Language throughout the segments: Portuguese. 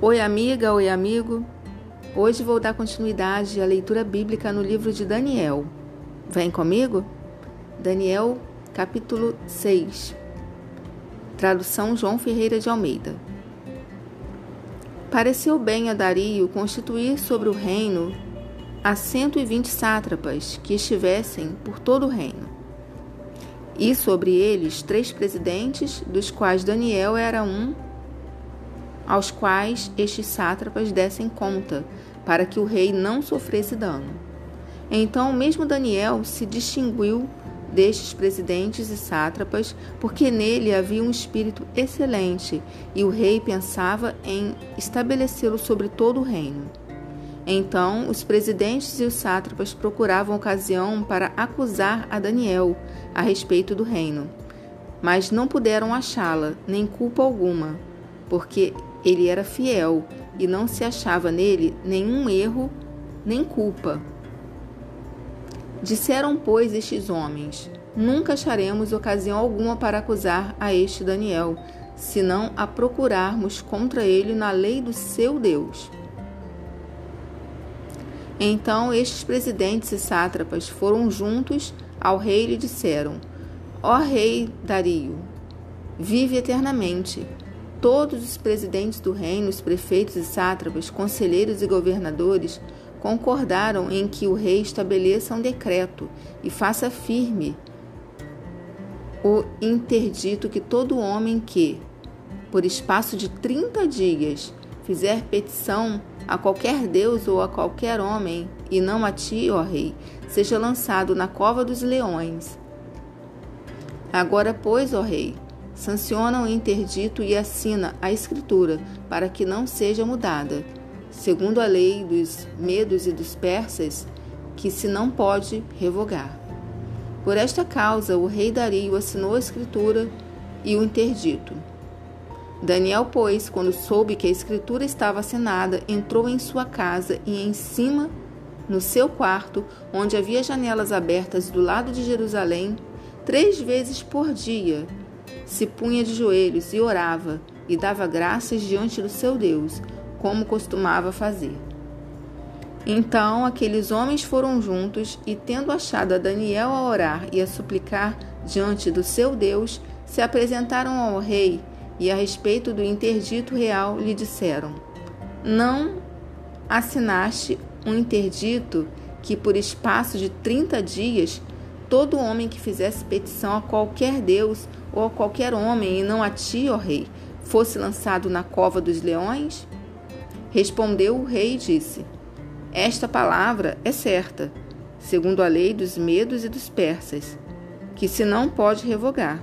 Oi, amiga, oi, amigo. Hoje vou dar continuidade à leitura bíblica no livro de Daniel. Vem comigo? Daniel, capítulo 6. Tradução João Ferreira de Almeida. Pareceu bem a Dario constituir sobre o reino a 120 sátrapas que estivessem por todo o reino. E sobre eles três presidentes, dos quais Daniel era um aos quais estes sátrapas dessem conta, para que o rei não sofresse dano. Então, mesmo Daniel se distinguiu destes presidentes e sátrapas, porque nele havia um espírito excelente, e o rei pensava em estabelecê-lo sobre todo o reino. Então, os presidentes e os sátrapas procuravam ocasião para acusar a Daniel a respeito do reino, mas não puderam achá-la, nem culpa alguma, porque ele era fiel e não se achava nele nenhum erro nem culpa. Disseram, pois, estes homens: Nunca acharemos ocasião alguma para acusar a este Daniel, senão a procurarmos contra ele na lei do seu Deus. Então estes presidentes e sátrapas foram juntos ao rei e lhe disseram: Ó rei Dario, vive eternamente. Todos os presidentes do reino, os prefeitos e sátrapas, conselheiros e governadores concordaram em que o rei estabeleça um decreto e faça firme o interdito que todo homem que, por espaço de 30 dias, fizer petição a qualquer deus ou a qualquer homem, e não a ti, ó rei, seja lançado na cova dos leões. Agora, pois, ó rei, sanciona o interdito e assina a escritura para que não seja mudada, segundo a lei dos medos e dos persas, que se não pode revogar. Por esta causa, o rei Dario assinou a escritura e o interdito. Daniel, pois, quando soube que a escritura estava assinada, entrou em sua casa e em cima, no seu quarto, onde havia janelas abertas do lado de Jerusalém, três vezes por dia, se punha de joelhos e orava e dava graças diante do seu Deus, como costumava fazer. Então aqueles homens foram juntos e, tendo achado a Daniel a orar e a suplicar diante do seu Deus, se apresentaram ao rei e, a respeito do interdito real, lhe disseram: Não assinaste um interdito que, por espaço de trinta dias, todo homem que fizesse petição a qualquer Deus ou a qualquer homem, e não a ti, ó rei, fosse lançado na cova dos leões? Respondeu o rei e disse: Esta palavra é certa, segundo a lei dos medos e dos persas, que se não pode revogar.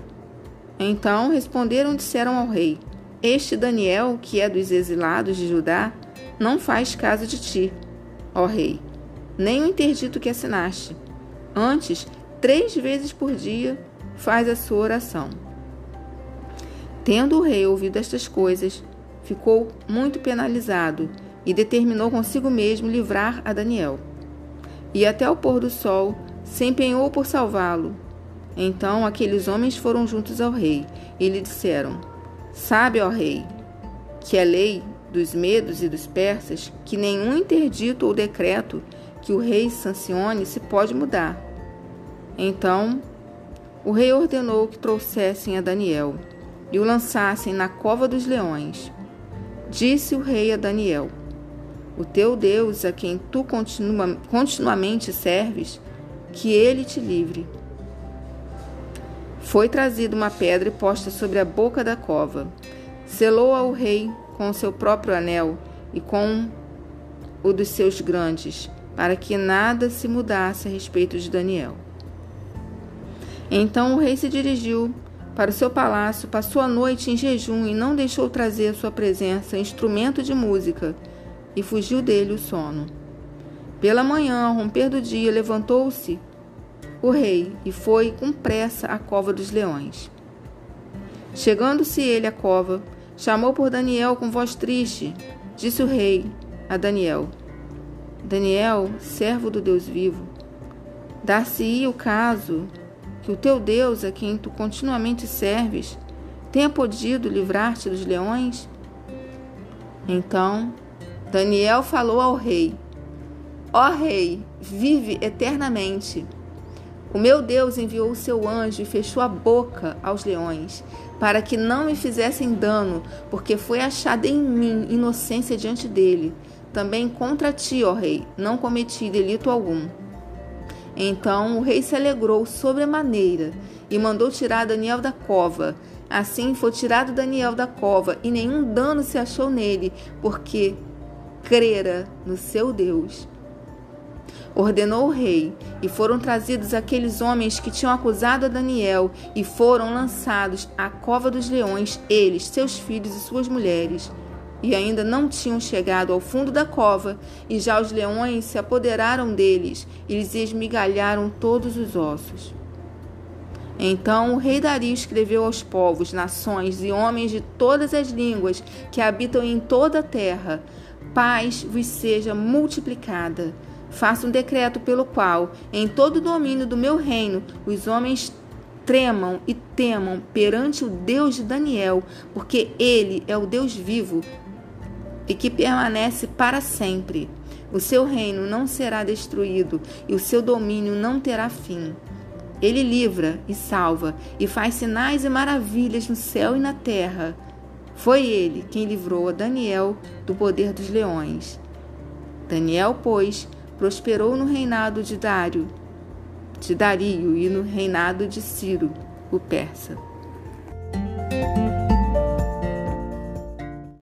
Então responderam e disseram ao rei: Este Daniel, que é dos exilados de Judá, não faz caso de ti, ó rei, nem o interdito que assinaste. Antes três vezes por dia faz a sua oração. Tendo o rei ouvido estas coisas, ficou muito penalizado e determinou consigo mesmo livrar a Daniel. E até o pôr do sol se empenhou por salvá-lo. Então aqueles homens foram juntos ao rei e lhe disseram: Sabe, ó rei, que a lei dos medos e dos persas, que nenhum interdito ou decreto que o rei sancione se pode mudar então o rei ordenou que trouxessem a Daniel e o lançassem na cova dos leões. Disse o rei a Daniel: O teu Deus, a quem tu continua, continuamente serves, que ele te livre. Foi trazida uma pedra e posta sobre a boca da cova. Selou-a o rei com o seu próprio anel e com o dos seus grandes, para que nada se mudasse a respeito de Daniel. Então o rei se dirigiu para o seu palácio, passou a noite em jejum e não deixou trazer à sua presença instrumento de música, e fugiu dele o sono. Pela manhã, ao romper do dia, levantou-se o rei e foi com pressa à cova dos leões. Chegando-se ele à cova, chamou por Daniel com voz triste. Disse o rei a Daniel: Daniel, servo do Deus vivo, dar-se-ia o caso que o teu Deus, a quem tu continuamente serves, tenha podido livrar-te dos leões? Então Daniel falou ao rei: Ó rei, vive eternamente. O meu Deus enviou o seu anjo e fechou a boca aos leões, para que não me fizessem dano, porque foi achada em mim inocência diante dele. Também contra ti, ó rei, não cometi delito algum. Então o rei se alegrou sobremaneira e mandou tirar Daniel da cova. Assim foi tirado Daniel da cova, e nenhum dano se achou nele, porque crera no seu Deus ordenou o rei, e foram trazidos aqueles homens que tinham acusado a Daniel, e foram lançados à cova dos leões, eles, seus filhos e suas mulheres. E ainda não tinham chegado ao fundo da cova, e já os leões se apoderaram deles e lhes esmigalharam todos os ossos. Então o rei Dario escreveu aos povos, nações e homens de todas as línguas que habitam em toda a terra: Paz vos seja multiplicada. Faça um decreto pelo qual, em todo o domínio do meu reino, os homens tremam e temam perante o Deus de Daniel, porque ele é o Deus vivo e que permanece para sempre. O seu reino não será destruído e o seu domínio não terá fim. Ele livra e salva e faz sinais e maravilhas no céu e na terra. Foi ele quem livrou a Daniel do poder dos leões. Daniel, pois, prosperou no reinado de Dário, de Dario e no reinado de Ciro, o persa.